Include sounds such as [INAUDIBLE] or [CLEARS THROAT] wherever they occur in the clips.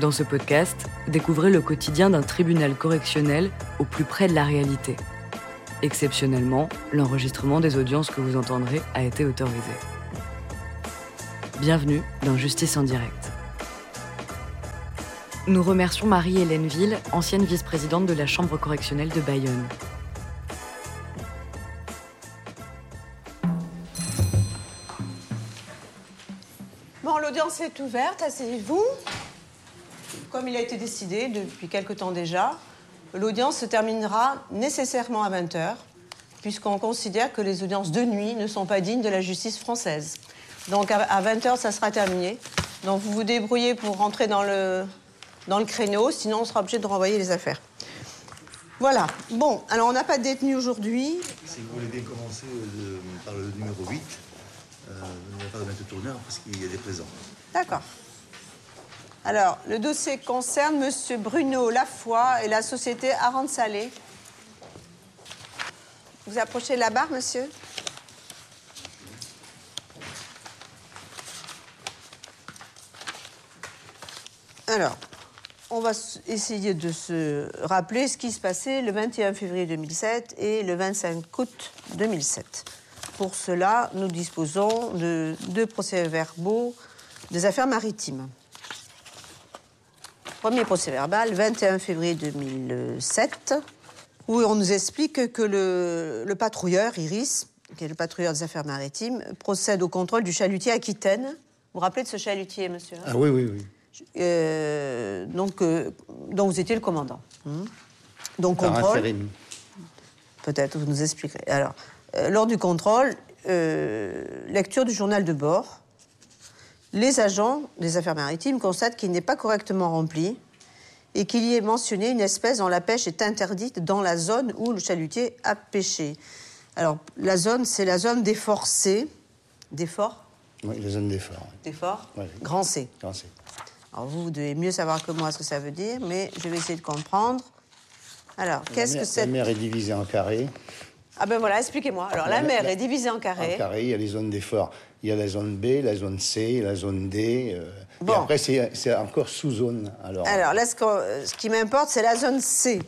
Dans ce podcast, découvrez le quotidien d'un tribunal correctionnel au plus près de la réalité. Exceptionnellement, l'enregistrement des audiences que vous entendrez a été autorisé. Bienvenue dans Justice en direct. Nous remercions Marie-Hélène Ville, ancienne vice-présidente de la Chambre correctionnelle de Bayonne. Bon, l'audience est ouverte, asseyez-vous. Comme il a été décidé depuis quelque temps déjà, l'audience se terminera nécessairement à 20h, puisqu'on considère que les audiences de nuit ne sont pas dignes de la justice française. Donc à 20h, ça sera terminé. Donc vous vous débrouillez pour rentrer dans le, dans le créneau, sinon on sera obligé de renvoyer les affaires. Voilà. Bon, alors on n'a pas de détenu aujourd'hui. Si vous voulez bien commencer euh, par le numéro 8, euh, on va pas de mettre tourneur parce qu'il y a des présents. D'accord. Alors, le dossier concerne M. Bruno Lafoy et la société Arande Salé. Vous approchez la barre, monsieur? Alors, on va essayer de se rappeler ce qui se passait le 21 février 2007 et le 25 août 2007. Pour cela, nous disposons de deux procès-verbaux des affaires maritimes. Premier procès-verbal, 21 février 2007, où on nous explique que le, le patrouilleur, Iris, qui est le patrouilleur des affaires maritimes, procède au contrôle du chalutier Aquitaine. Vous vous rappelez de ce chalutier, monsieur hein? Ah oui, oui, oui. Euh, donc, euh, dont vous étiez le commandant. Hmm. Donc, Par contrôle. Peut-être, vous nous expliquerez. Alors, euh, lors du contrôle, lecture du journal de bord, les agents des affaires maritimes constatent qu'il n'est pas correctement rempli et qu'il y est mentionné une espèce dont la pêche est interdite dans la zone où le chalutier a pêché. Alors, la zone, c'est la zone des forts C, des forts, Oui, la zone d'effort. des forts, Ouais. grand C. Quand c'est- Alors vous, vous devez mieux savoir que moi ce que ça veut dire, mais je vais essayer de comprendre. Alors, qu'est-ce que c'est La mer est divisée en carrés. Ah ben voilà, expliquez-moi. Alors la La- mer la- est divisée en carrés. En carré, il y a les zones d'effort. Il y a la zone B, la zone C, la zone D. euh, Bon. Et après, c'est encore sous-zone. Alors, Alors là, ce, qui m'importe, c'est la zone C.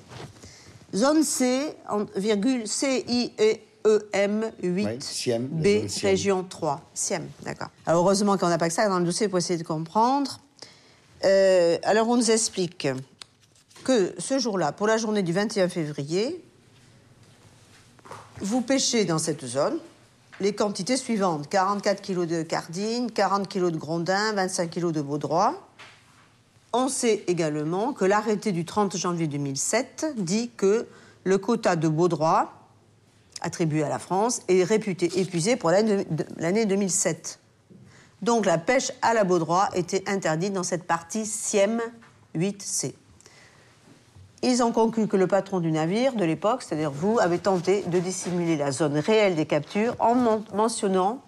Zone C, en virgule C-I-E-M 8, Ouais, Siem, la B, zone Siem. région 3. Siem, d'accord. Alors heureusement qu'on n'a pas que ça dans le dossier pour essayer de comprendre. Euh, alors on nous explique que ce jour-là, pour la journée du 21 février, vous pêchez dans cette zone les quantités suivantes 44 kg de cardine, 40 kg de grondin, 25 kg de baudroie. On sait également que l'arrêté du 30 janvier 2007 dit que le quota de baudroie attribué à la France est réputé épuisé pour l'année 2007. Donc la pêche à la baudroie était interdite dans cette partie SIEM 8C. Ils ont conclu que le patron du navire de l'époque, c'est-à-dire vous, avez tenté de dissimuler la zone réelle des captures en men- mentionnant,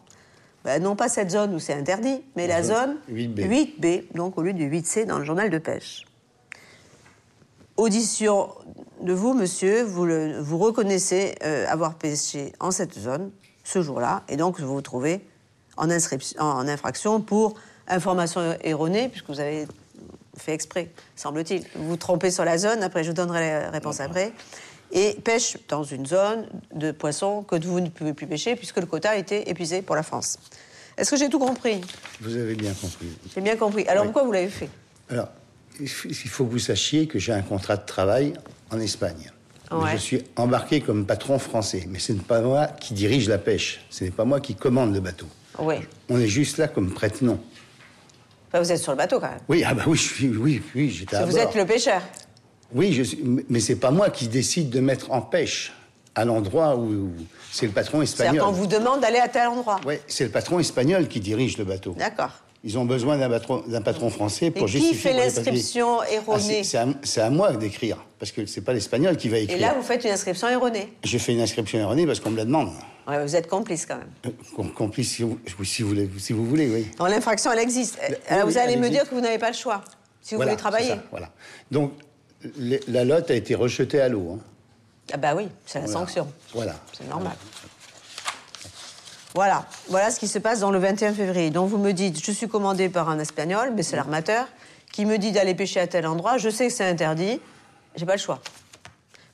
ben, non pas cette zone où c'est interdit, mais la La zone zone 8B. 8B, donc au lieu du 8C dans le journal de pêche. Audition de vous, monsieur, vous, le- vous reconnaissez euh, avoir pêché en cette zone ce jour-là, et donc vous vous trouvez en, en infraction pour information erronée, puisque vous avez fait exprès, semble-t-il. Vous trompez sur la zone, après je vous donnerai la réponse après, et pêche dans une zone de poissons que vous ne pouvez plus pêcher, puisque le quota a été épuisé pour la France. Est-ce que j'ai tout compris? Vous avez bien compris. J'ai bien compris. Alors Oui. pourquoi vous l'avez fait? Alors, il faut que vous sachiez que j'ai un contrat de travail en Espagne. Ouais. Je suis embarqué comme patron français, mais ce n'est pas moi qui dirige la pêche. Ce n'est pas moi qui commande le bateau. On est juste là comme prête-nom. Enfin, vous êtes sur le bateau quand même. Oui, ah bah oui, je suis, oui, oui, j'étais à vous bord. êtes le pêcheur. Oui, je suis, mais c'est pas moi qui décide de mettre en pêche à l'endroit où, où- c'est le patron C'est-à-dire espagnol. qu'on vous demande d'aller à tel endroit. Oui, c'est le patron espagnol qui dirige le bateau. D'accord. Ils ont besoin d'un patron, français pour Et qui justifier. fait les papiers. l'inscription Ah, erronée? c'est- c'est, à, moi d'écrire, parce que c'est pas l'espagnol qui va Et écrire. là, vous faites une inscription erronée. J'ai fait une inscription erronée parce qu'on me la demande. Ouais, vous êtes complice quand même. Euh, com- Complice si vous, si vous voulez, si vous voulez, oui. Donc l'infraction, elle existe. Alors vous oui, allez elle me existe. dire que vous n'avez pas le choix. Si vous Voilà, voulez travailler. ça, voilà. Donc, les- la lotte a été rejetée à l'eau. hein. Ah bah oui, c'est la Voilà. sanction. Voilà. C'est normal. Voilà, voilà ce qui se passe dans le 21 février. Donc vous me dites, je suis commandé par un Espagnol, mais c'est l'armateur, qui qui me dit d'aller pêcher à tel endroit, je sais que c'est interdit, j'ai pas le choix.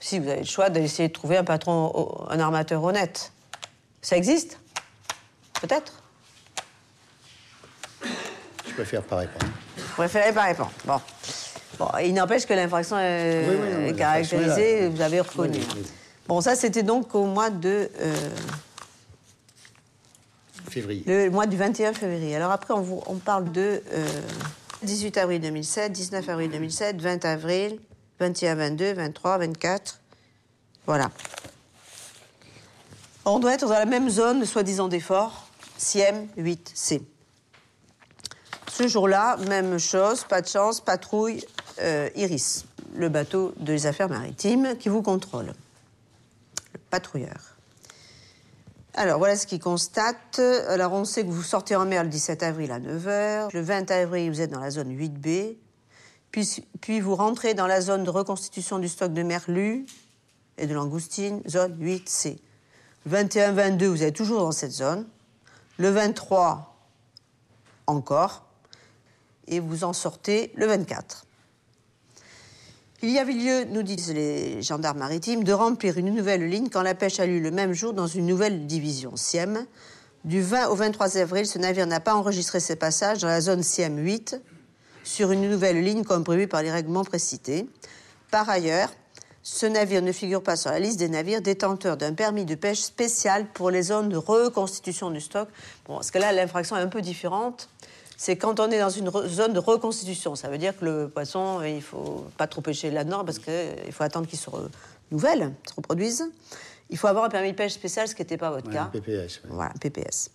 Si vous avez le choix d'essayer de trouver un patron, un armateur honnête. Ça existe Peut-être Je préfère pas répondre. Vous préférez pas répondre. Bon. Bon, il n'empêche que l'infraction est, Oui, oui, non, est l'infraction caractérisée, là. vous avez reconnu. Oui. Bon, ça, c'était donc au mois de. euh, Février. le mois du 21 février. Alors après, on, vous- on parle de euh, 18 avril 2007, 19 avril 2007, 20 avril, 21, 22, 23, 24. Voilà. On doit être dans la même zone, de soi-disant d'effort, Siem 8C. Ce jour-là, même chose, pas de chance, patrouille euh, Iris, le bateau des affaires maritimes qui vous contrôle. Le patrouilleur. Alors, voilà ce qu'il constate. Alors, on sait que vous sortez en mer le 17 avril à 9h. Le 20 avril, vous êtes dans la zone 8B. Puis, puis vous rentrez dans la zone de reconstitution du stock de merlu et de langoustine, zone 8C. Le 21-22, vous êtes toujours dans cette zone. Le 23, encore. Et vous en sortez le 24. Il y avait lieu, nous disent les gendarmes maritimes, de remplir une nouvelle ligne quand la pêche a lieu le même jour dans une nouvelle division, Siem. Du 20 au 23 avril, ce navire n'a pas enregistré ses passages dans la zone Siem 8 sur une nouvelle ligne comme prévu par les règlements précités. Par ailleurs, ce navire ne figure pas sur la liste des navires détenteurs d'un permis de pêche spécial pour les zones de reconstitution du stock. Bon, parce que là, l'infraction est un peu différente. C'est quand on est dans une zone de reconstitution. Ça veut dire que le poisson, il faut pas trop pêcher là-dedans parce qu'il faut attendre qu'il se renouvelle, se reproduise. Il faut avoir un permis de pêche spécial, ce qui n'était pas votre Ouais, cas. un PPS, ouais. Voilà, PPS.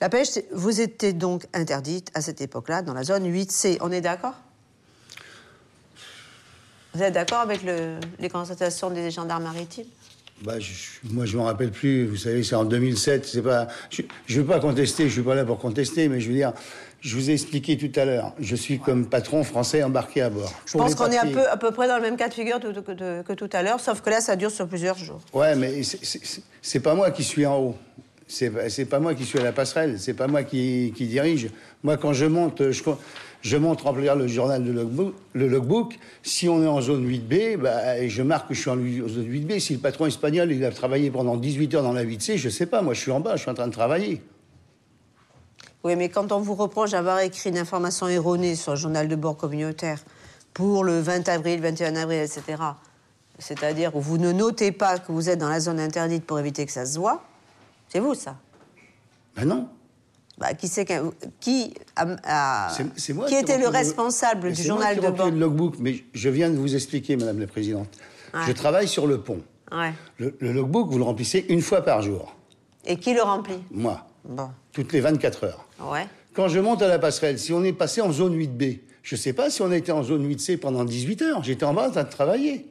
La pêche, vous étiez donc interdite à cette époque-là dans la zone 8C. On est d'accord? Vous êtes d'accord avec le- les constatations des gendarmes maritimes? Bah, je- moi, je m'en rappelle plus. Vous savez, c'est en 2007. C'est pas. Je ne veux pas contester. Je suis pas là pour contester, mais je veux dire, je vous ai expliqué tout à l'heure. Je suis comme patron français embarqué à bord. Je pense qu'on est peu, à peu près dans le même cas de figure que, que- que tout à l'heure, sauf que là, ça dure sur plusieurs jours. Ouais, mais c'est- pas moi qui suis en haut. C'est pas moi qui suis à la passerelle. C'est pas moi qui, qui dirige. Moi, quand je monte, je, je monte remplir le journal de logbook, le logbook. Si on est en zone 8B, bah, et je marque que je suis en en zone 8B. Si le patron espagnol, il a travaillé pendant 18 heures dans la 8C, je sais pas. Moi, je suis en bas. Je suis en train de travailler. Oui, mais quand on vous reproche d'avoir écrit une information erronée sur le journal de bord communautaire pour le 20 avril, 21 avril, etc., c'est-à-dire où vous ne notez pas que vous êtes dans la zone interdite pour éviter que ça se voit, c'est vous, ça Ben non. Bah, qui c'est qu'un- qui a, a- C'est- c'est moi qui était le responsable du moi journal qui de bord le logbook, mais je viens de vous expliquer, Madame la Présidente. Ouais. Je travaille sur le pont. Ouais. Le, le logbook, vous le remplissez une fois par jour. Et qui le remplit? Moi, Bon, toutes les 24 heures. ouais. Quand je monte à la passerelle, si on est passé en zone 8B, je ne sais pas si on a été en zone 8C pendant 18 heures. J'étais en bas en train de travailler.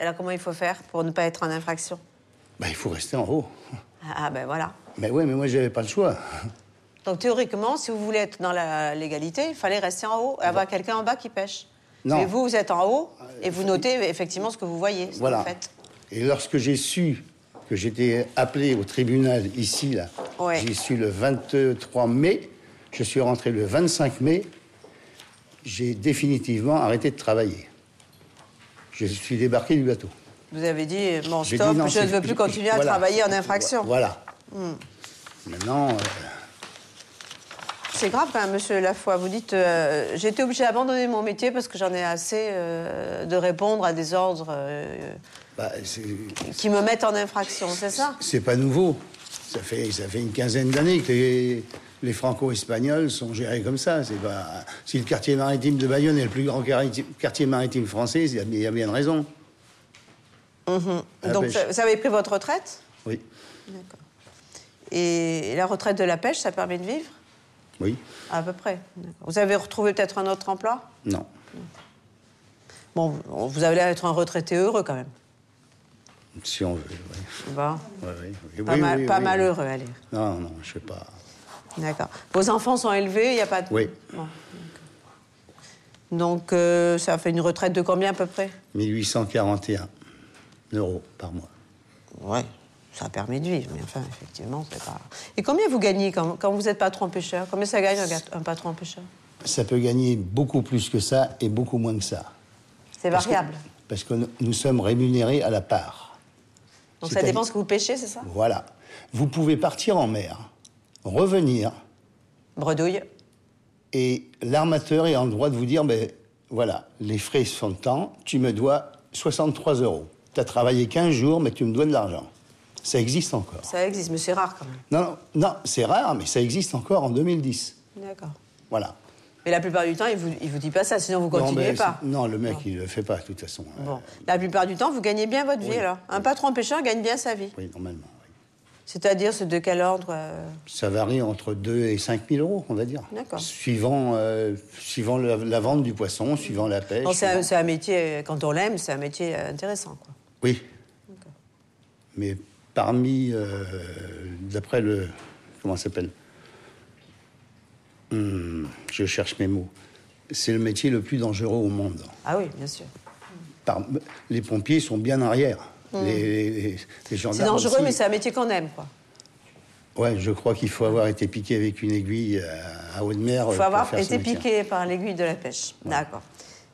Là, comment il faut faire pour ne pas être en infraction? Ben, il faut rester en haut. Ah, ben voilà. Mais ouais, mais moi, j'avais pas le choix. Donc théoriquement, si vous voulez être dans la légalité, il fallait rester en haut et avoir quelqu'un en bas qui pêche. Non. Mais vous, vous êtes en haut et vous notez effectivement ce que vous voyez, ce que Voilà. vous faites. Et lorsque j'ai su que j'étais appelé au tribunal ici, là, Ouais. j'ai su le 23 mai, je suis rentré le 25 mai, j'ai définitivement arrêté de travailler. Je suis débarqué du bateau. Vous avez dit, bon, stop, dit non, je ne veux plus continuer à voilà. travailler en infraction. Hmm. Voilà. Maintenant, euh, C'est grave quand même, monsieur Lafoy. Vous dites, euh, j'ai été obligé d'abandonner mon métier parce que j'en ai assez euh, de répondre à des ordres euh, bah, qui me mettent en infraction, c'est ça? C'est pas nouveau. Ça fait, ça fait une quinzaine d'années que les, les franco-espagnols sont gérés comme ça. C'est pas, si le quartier maritime de Bayonne est le plus grand quartier, maritime français, il y a- bien de raison. À la Donc, pêche. ça- vous avez pris votre retraite? Oui. D'accord. Et la retraite de la pêche, ça permet de vivre? Oui. À peu près. Vous avez retrouvé peut-être un autre emploi? Non. Bon, vous avez l'air d'être un retraité heureux quand même. Si on veut. Oui. Bon. Oui, oui. Pas, Oui, mal, oui, pas oui. malheureux, allez. Non, non, je sais pas. D'accord. Vos enfants sont élevés, il n'y a pas de... Oui. Bon. Donc, euh, ça fait une retraite de combien à peu près? 1841 euros par mois. Ouais. Ça permet de vivre, mais enfin, effectivement, c'est pas... Et combien vous gagnez quand, quand vous êtes patron pêcheur? Combien ça gagne un, patron pêcheur? Ça peut gagner beaucoup plus que ça et beaucoup moins que ça. C'est variable. Parce que, parce que nous sommes rémunérés à la part. Donc ça dépend ce que vous pêchez, c'est ça? Voilà. Vous pouvez partir en mer, revenir, Bredouille. et l'armateur est en droit de vous dire, ben voilà, les frais sont temps, tu me dois 63 euros. Tu as travaillé 15 jours, mais tu me dois de l'argent. Ça existe encore. Ça existe, mais c'est rare quand même. Non, non, non, c'est rare, mais ça existe encore en 2010. D'accord. Voilà. Mais la plupart du temps, il vous, il vous dit pas ça, sinon vous Non, continuez pas. Non, le mec, il le fait pas, de toute façon. Euh, Bon. La plupart du temps, vous gagnez bien votre vie, alors. Un patron pêcheur gagne bien sa vie. Oui, normalement. oui. C'est-à-dire, c'est de quel ordre euh, Ça varie entre 2 et 5 000 euros, on va dire. D'accord. Suivant, euh, suivant la, la vente du poisson, suivant la pêche. c'est un, métier, euh, quand on l'aime, c'est un métier intéressant. Quoi. Oui. Mais parmi, euh, d'après le, comment ça s'appelle? Hum, Je cherche mes mots. C'est le métier le plus dangereux au monde. Ah oui, bien sûr. Par- les pompiers sont bien arrière. Les, les- les Mmh. C'est gendarmes dangereux, aussi. mais c'est un métier qu'on aime, quoi. Ouais, je crois qu'il faut avoir été piqué avec une aiguille à, à haute mer. Il euh, faut avoir été piqué par l'aiguille de la pêche. D'accord.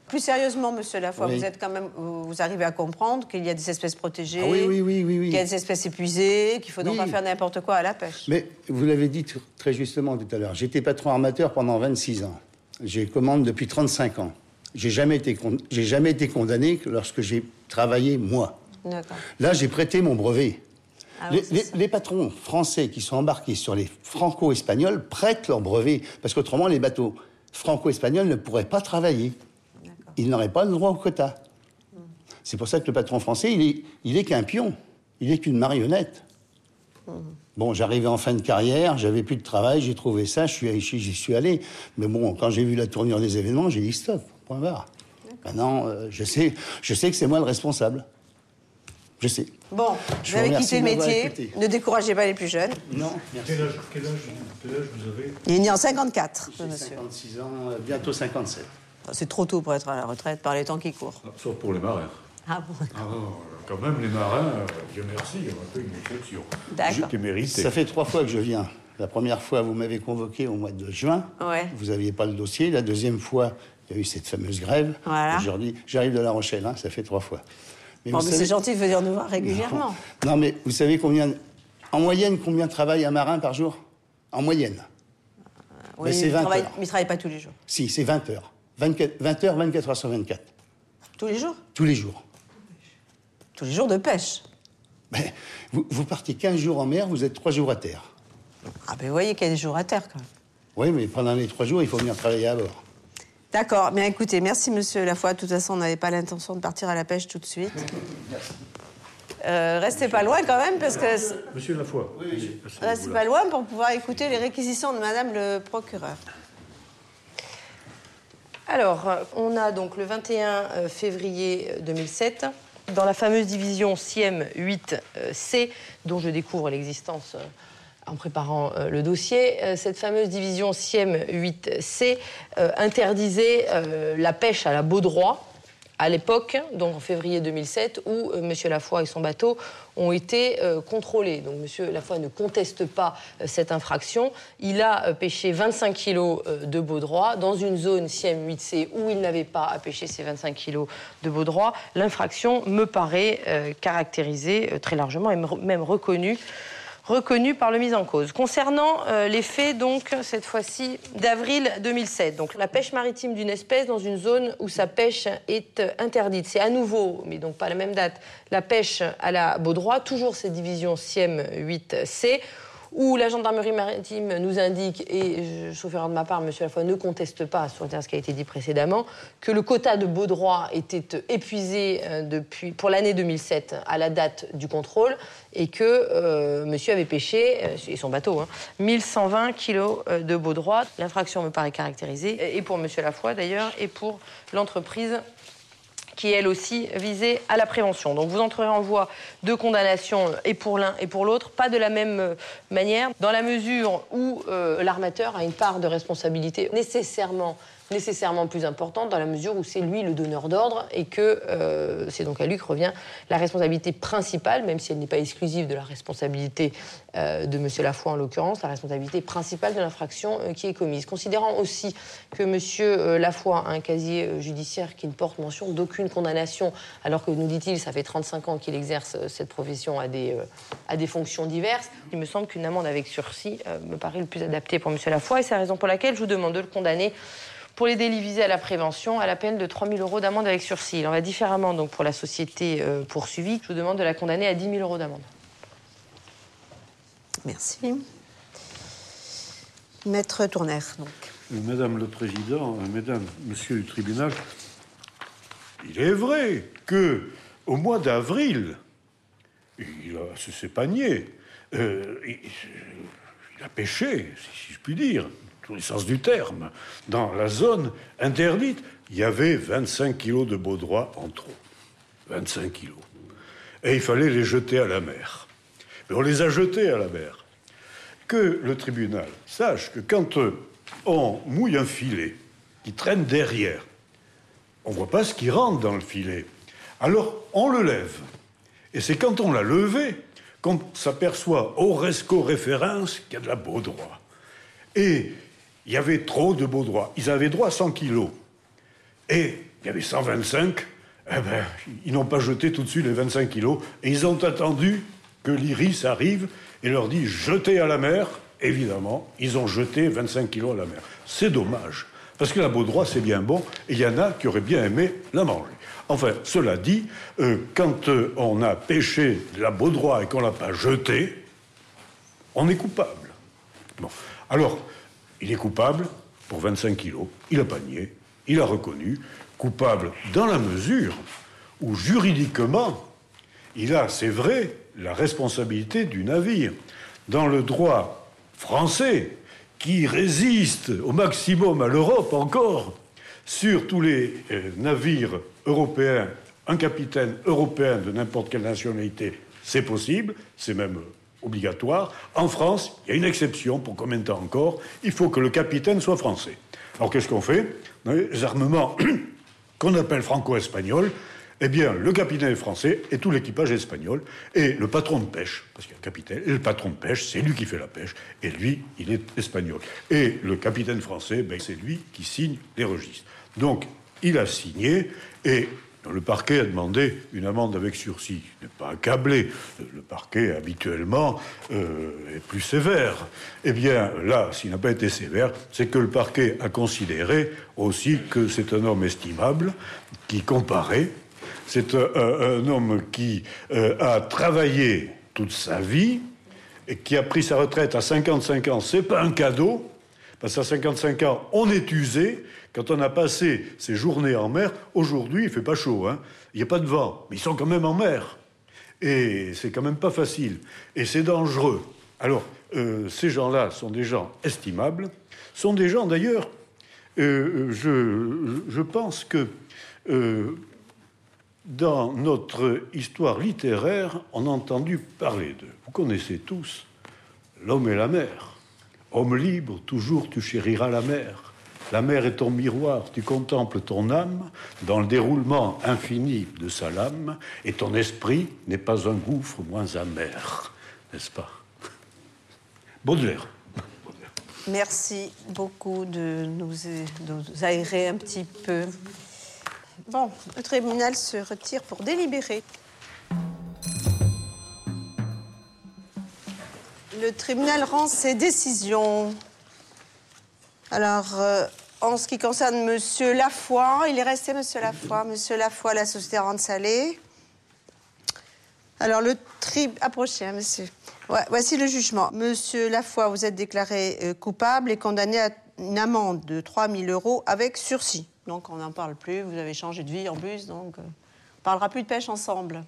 Plus sérieusement, monsieur Lafoy, Oui. vous êtes quand même, vous arrivez à comprendre qu'il y a des espèces protégées, Ah oui, oui, qu'il y a des espèces épuisées, qu'il faut donc pas faire n'importe quoi à la pêche. Mais vous l'avez dit tr- très justement tout à l'heure, j'étais patron armateur pendant 26 ans. J'ai commande depuis 35 ans. J'ai jamais été j'ai jamais été condamné que lorsque j'ai travaillé moi. Là, j'ai prêté mon brevet. Ah les patrons français qui sont embarqués sur les franco-espagnols prêtent leur brevet parce qu'autrement les bateaux franco-espagnols ne pourraient pas travailler. Ils n'auraient pas le droit au quota. C'est pour ça que le patron français, il est, il est qu'un pion. Il est qu'une marionnette. Bon, j'arrivais en fin de carrière, j'avais plus de travail, j'ai trouvé ça, je suis, j'y j'y suis allé. Mais bon, quand j'ai vu la tournure des événements, j'ai dit stop, point barre. Maintenant, euh, je, sais, je sais que c'est moi le responsable. Je sais. Bon, Je vous vous avez quitté le métier. Ne découragez pas les plus jeunes. Non, merci. Quel âge, quel, âge, quel âge vous avez Il est né en 54, ce J'ai monsieur. 56 ans, euh, bientôt 57. C'est trop tôt pour être à la retraite par les temps qui courent. Ah, Sauf pour les marins. Ah bon Ah, quand même, les marins, euh, Dieu merci, on a fait une exception. D'accord. Ça fait trois fois que je viens. La première fois, vous m'avez convoqué au mois de juin. Ouais. Vous n'aviez pas le dossier. La deuxième fois, il y a eu cette fameuse grève. Voilà. Aujourd'hui, j'arrive de La Rochelle, hein, ça fait trois fois. Mais Bon, vous mais savez- c'est gentil de venir nous voir régulièrement. Non, mais vous savez combien, en moyenne, combien travaille un marin par jour? En moyenne. Oui, Mais c'est il 20 travaille- heures. mais il ne travaille pas tous les jours. Si, c'est 20 heures. 24, 20 heures, 24 heures sur 24. Tous les jours? Tous les jours. Tous les jours de pêche? Ben, vous, vous partez 15 jours en mer, vous êtes 3 jours à terre. Ah ben vous voyez qu'il y a des jours à terre quand même. Oui, mais pendant les 3 jours, il faut venir travailler à bord. D'accord, mais écoutez, merci monsieur Lafoy. De toute façon, on n'avait pas l'intention de partir à la pêche tout de suite. Euh, restez pas loin quand même, parce que Monsieur Lafoy. restez pas loin pour pouvoir écouter les réquisitions de madame le procureur. Alors, euh, on a donc le 21 euh, février 2007, dans la fameuse division SIEM 8C, dont je découvre l'existence euh, en préparant euh, le dossier. Euh, Cette fameuse division SIEM 8C euh, interdisait euh, la pêche à la baudroie à l'époque, donc en février 2007, où euh, M. Lafoy et son bateau ont été euh, contrôlés. Donc M. Lafoy ne conteste pas euh, cette infraction. Il a pêché 25 kilos de baudroie dans une zone CIEM 8C où il n'avait pas à pêcher ces 25 kilos de baudroie. L'infraction me paraît caractérisée très largement et même reconnue reconnu par le mis en cause. Concernant euh, les faits, donc, cette fois-ci, d'avril 2007, donc la pêche maritime d'une espèce dans une zone où sa pêche est euh, interdite. C'est à nouveau, mais donc pas la même date, la pêche à la baudroie, toujours cette division SIEM 8C, où la gendarmerie maritime nous indique, et je, erreur de ma part, monsieur Lafoy ne conteste pas sur ce qui a été dit précédemment, que le quota de baudroie était épuisé euh, pour l'année 2007 à la date du contrôle et que euh, monsieur avait pêché, euh, et son bateau, hein, 1120 kilos euh, de baudroie. L'infraction me paraît caractérisée, et pour monsieur Lafoy d'ailleurs, et pour l'entreprise qui elle aussi visée à la prévention. Donc vous entrerez en voie de condamnation euh, et pour l'un et pour l'autre, pas de la même euh, manière, dans la mesure où euh, l'armateur a une part de responsabilité nécessairement nécessairement plus importante dans la mesure où c'est lui le donneur d'ordre et que euh, c'est donc à lui que revient la responsabilité principale, même si elle n'est pas exclusive de la responsabilité euh, de M. Lafoy en l'occurrence, la responsabilité principale de l'infraction euh, qui est commise. Considérant aussi que M. Lafoy a un casier judiciaire qui ne porte mention d'aucune condamnation, alors que, nous dit-il, ça fait 35 ans qu'il exerce cette profession à des, à des fonctions diverses, il me semble qu'une amende avec sursis me paraît le plus adapté pour M. Lafoy et c'est la raison pour laquelle je vous demande de le condamner pour les délits visés à la prévention, à la peine de 3 000 euros d'amende avec sursis. Il en va différemment donc pour la société euh, poursuivie. Je vous demande de la condamner à 10 000 euros d'amende. Merci. Maître Tourner, donc. Madame le Président, Mesdames, Monsieur le tribunal, il est vrai que au mois d'avril, il a s'est panier, euh, il, a pêché, si je puis dire, tous les sens du terme, dans la zone interdite, il y avait 25 kilos de baudroie en trop. 25 kilos. Et il fallait les jeter à la mer. Mais on les a jetés à la mer. Que le tribunal sache que quand on mouille un filet qui traîne derrière, on ne voit pas ce qui rentre dans le filet. Alors on le lève. Et c'est quand on l'a levé qu'on s'aperçoit au resco référence qu'il y a de la baudroie. Et il y avait trop de beaux droits. Ils avaient droit à 100 kilos. Et il y avait 125. Eh ben, ils n'ont pas jeté tout de suite les 25 kilos. Et ils ont attendu que l'iris arrive et leur dit jetez à la mer. Évidemment, ils ont jeté 25 kilos à la mer. C'est dommage. Parce que la baudroie, c'est bien bon, et il y en a qui auraient bien aimé la manger. Enfin, cela dit, euh, quand euh, on a pêché la baudroie et qu'on ne l'a pas jetée, on est coupable. Bon. Alors, il est coupable pour 25 kilos. Il a panié, il a reconnu. Coupable dans la mesure où juridiquement, il a, c'est vrai, la responsabilité du navire. Dans le droit français, qui résiste au maximum à l'Europe encore, sur tous les euh, navires européens, un capitaine européen de n'importe quelle nationalité, c'est possible, c'est même obligatoire. En France, il y a une exception pour combien de temps encore Il faut que le capitaine soit français. Alors qu'est-ce qu'on fait? Les armements [CLEARS THROAT] qu'on appelle franco-espagnols, eh bien, le capitaine est français et tout l'équipage est espagnol. Et le patron de pêche, parce qu'il y a un capitaine, et le patron de pêche, c'est lui qui fait la pêche, et lui, il est espagnol. Et le capitaine français, ben, c'est lui qui signe les registres. Donc, il a signé, et le parquet a demandé une amende avec sursis. Il n'est pas accablé. Le parquet, habituellement, euh, est plus sévère. Eh bien, là, s'il n'a pas été sévère, c'est que le parquet a considéré aussi que c'est un homme estimable, qui comparait. C'est un, homme qui euh, a travaillé toute sa vie et qui a pris sa retraite à 55 ans. C'est pas un cadeau, parce qu'à 55 ans, on est usé quand on a passé ces journées en mer, aujourd'hui, il fait pas chaud, hein. il n'y a pas de vent, mais ils sont quand même en mer. Et c'est quand même pas facile. Et c'est dangereux. Alors, euh, ces gens-là sont des gens estimables, sont des gens d'ailleurs, euh, je, je, pense que euh, dans notre histoire littéraire, on a entendu parler d'eux. Vous connaissez tous l'homme et la mer. Homme libre, toujours tu chériras la mer. La mer est ton miroir, tu contemples ton âme dans le déroulement infini de sa lame, et ton esprit n'est pas un gouffre moins amer, n'est-ce pas? Baudelaire. Merci beaucoup de nous, aérer un petit peu. Bon, le tribunal se retire pour délibérer. Le tribunal rend ses décisions. Alors, euh, en ce qui concerne Monsieur Lafoy, il est resté Monsieur Lafoy. Monsieur Lafoy, la société Rente Salée. Alors, le trib... Approchez, hein, monsieur. voici le jugement. Monsieur Lafoy, vous êtes déclaré euh, coupable et condamné à une amende de 3 000 euros avec sursis. Donc, on n'en parle plus. Vous avez changé de vie en plus, donc... Euh, on parlera plus de pêche ensemble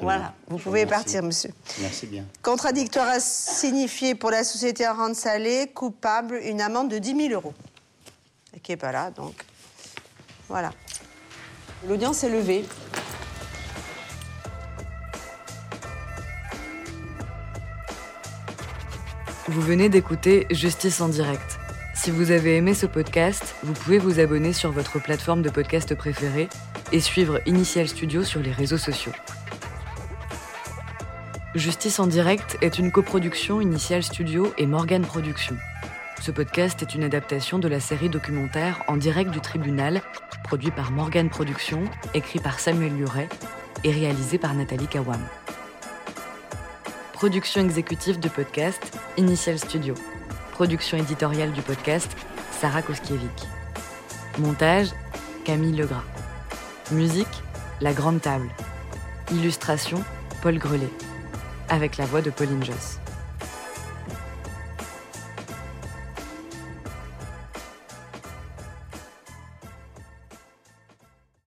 voilà, vous pouvez partir, monsieur. Merci bien. Contradictoire à signifier pour la société rente salée, coupable, une amende de 10 000 euros. Et qui n'est pas là, donc. Voilà. L'audience est levée. Vous venez d'écouter Justice en direct, Si vous avez aimé ce podcast, vous pouvez vous abonner sur votre plateforme de podcast préférée et suivre Initial Studio sur les réseaux sociaux. Justice en direct est une coproduction Initial Studio et Morgan Productions. Ce podcast est une adaptation de la série documentaire En direct du tribunal, produit par Morgan Productions, écrit par Samuel Luret et réalisé par Nathalie Kawam. Production exécutive du podcast, Initial Studio. Production éditoriale du podcast, Sarah Koskiewicz. Montage, Camille Legras. Musique, La Grande Table. Illustration, Paul Grelet. Avec la voix de Pauline Joss.